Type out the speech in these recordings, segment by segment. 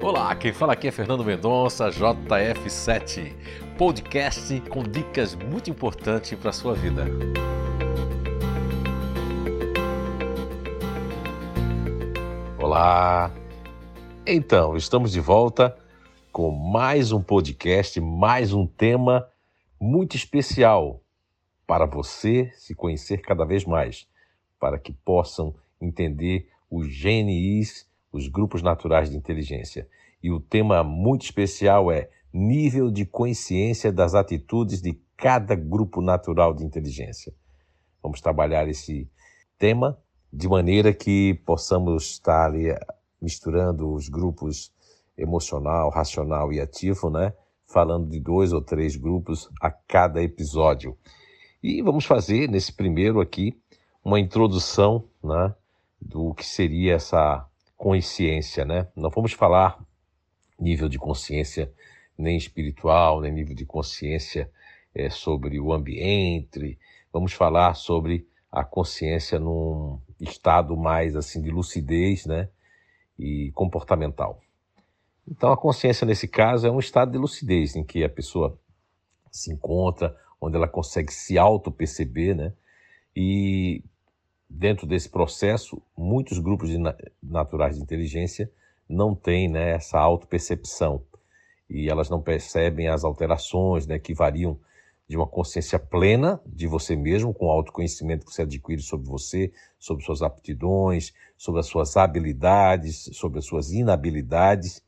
Olá, quem fala aqui é Fernando Mendonça, JF7, podcast com dicas muito importantes para a sua vida. Olá! Então, estamos de volta com mais um podcast, mais um tema muito especial para você se conhecer cada vez mais, para que possam entender os GNIs, os grupos naturais de inteligência. E o tema muito especial é nível de consciência das atitudes de cada grupo natural de inteligência. Vamos trabalhar esse tema de maneira que possamos estar ali misturando os grupos emocional, racional e ativo, né? Falando de dois ou três grupos a cada episódio. E vamos fazer nesse primeiro aqui uma introdução né, do que seria essa consciência. Né? Não vamos falar nível de consciência nem espiritual, nem nível de consciência é, sobre o ambiente. Vamos falar sobre a consciência num estado mais assim de lucidez né, e comportamental. Então, a consciência, nesse caso, é um estado de lucidez em que a pessoa se encontra, onde ela consegue se auto-perceber, né? E dentro desse processo, muitos grupos de naturais de inteligência não têm né, essa auto-percepção e elas não percebem as alterações né, que variam de uma consciência plena de você mesmo, com o autoconhecimento que você adquire sobre você, sobre suas aptidões, sobre as suas habilidades, sobre as suas inabilidades.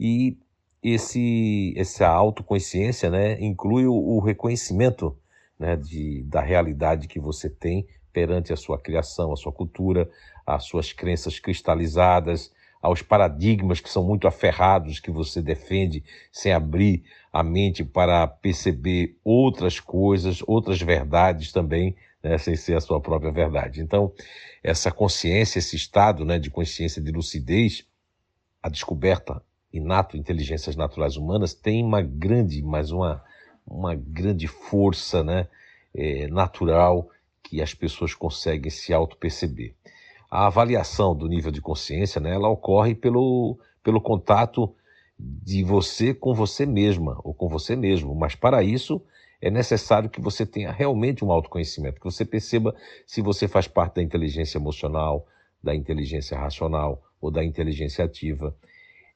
E esse essa autoconsciência, né, inclui o, o reconhecimento, né, de, da realidade que você tem perante a sua criação, a sua cultura, as suas crenças cristalizadas, aos paradigmas que são muito aferrados que você defende sem abrir a mente para perceber outras coisas, outras verdades também, né, sem ser a sua própria verdade. Então, essa consciência, esse estado né, de consciência de lucidez, a descoberta inato inteligências naturais humanas tem uma grande, mas uma, uma grande força né, é, natural que as pessoas conseguem se auto-perceber. A avaliação do nível de consciência, né, ela ocorre pelo, pelo contato de você com você mesma ou com você mesmo, mas para isso é necessário que você tenha realmente um autoconhecimento, que você perceba se você faz parte da inteligência emocional, da inteligência racional ou da inteligência ativa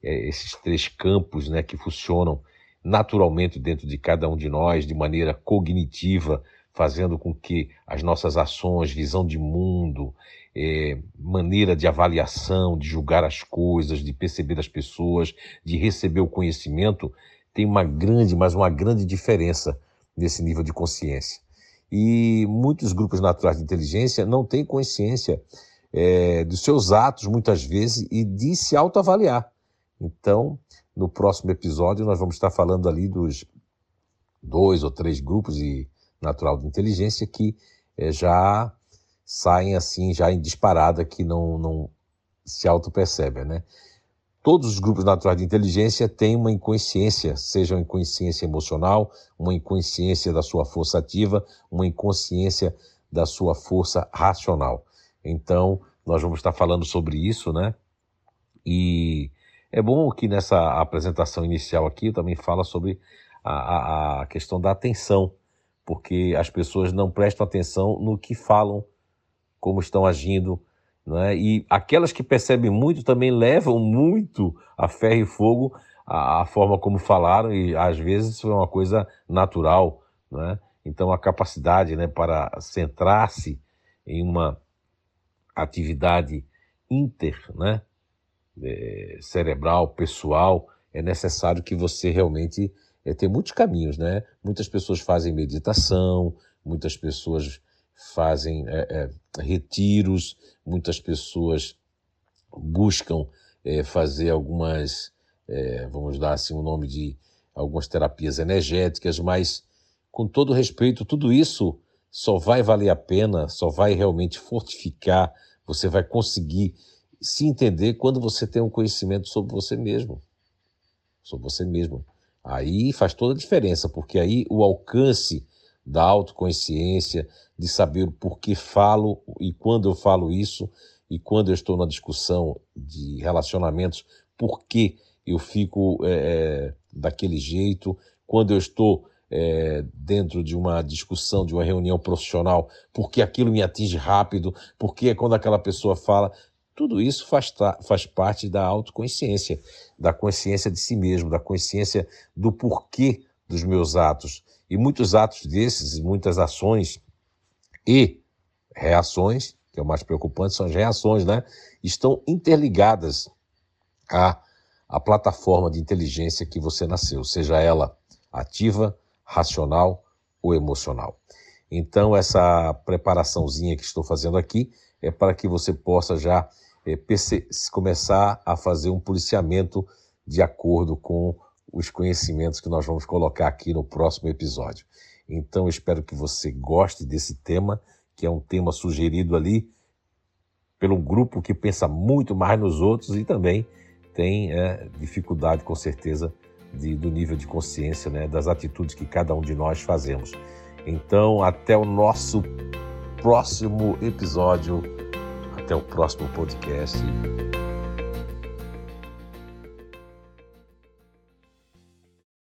é, esses três campos né, que funcionam naturalmente dentro de cada um de nós, de maneira cognitiva, fazendo com que as nossas ações, visão de mundo, é, maneira de avaliação, de julgar as coisas, de perceber as pessoas, de receber o conhecimento, tem uma grande, mas uma grande diferença nesse nível de consciência. E muitos grupos naturais de inteligência não têm consciência é, dos seus atos, muitas vezes, e de se autoavaliar. Então, no próximo episódio, nós vamos estar falando ali dos dois ou três grupos de natural de inteligência que é, já saem assim, já em disparada, que não, não se auto-percebem, né? Todos os grupos naturais de inteligência têm uma inconsciência, seja uma inconsciência emocional, uma inconsciência da sua força ativa, uma inconsciência da sua força racional. Então, nós vamos estar falando sobre isso, né? E é bom que nessa apresentação inicial aqui também fala sobre a, a, a questão da atenção, porque as pessoas não prestam atenção no que falam, como estão agindo, é? e aquelas que percebem muito também levam muito a ferro e fogo a, a forma como falaram, e às vezes isso é uma coisa natural. é? Então, a capacidade né, para centrar-se em uma atividade inter, né, é, cerebral, pessoal, é necessário que você realmente é, tem muitos caminhos, né? Muitas pessoas fazem meditação, muitas pessoas fazem é, é, retiros, muitas pessoas buscam é, fazer algumas, é, vamos dar assim o nome de algumas terapias energéticas, mas com todo respeito, tudo isso só vai valer a pena, só vai realmente fortificar, você vai conseguir se entender quando você tem um conhecimento sobre você mesmo. Sobre você mesmo. Aí faz toda a diferença, porque aí o alcance da autoconsciência, de saber o porquê falo e quando eu falo isso, e quando eu estou na discussão de relacionamentos, por que eu fico é, daquele jeito, quando eu estou é, dentro de uma discussão, de uma reunião profissional, porque aquilo me atinge rápido, porque quando aquela pessoa fala. Tudo isso faz, faz parte da autoconsciência, da consciência de si mesmo, da consciência do porquê dos meus atos. E muitos atos desses, muitas ações e reações, que é o mais preocupante, são as reações, né? Estão interligadas à, à plataforma de inteligência que você nasceu, seja ela ativa, racional ou emocional. Então, essa preparaçãozinha que estou fazendo aqui é para que você possa já é, começar a fazer um policiamento de acordo com os conhecimentos que nós vamos colocar aqui no próximo episódio. Então, espero que você goste desse tema, que é um tema sugerido ali pelo grupo que pensa muito mais nos outros e também tem é, dificuldade, com certeza, de, do nível de consciência, né, das atitudes que cada um de nós fazemos. Então, até o nosso próximo episódio, até o próximo podcast.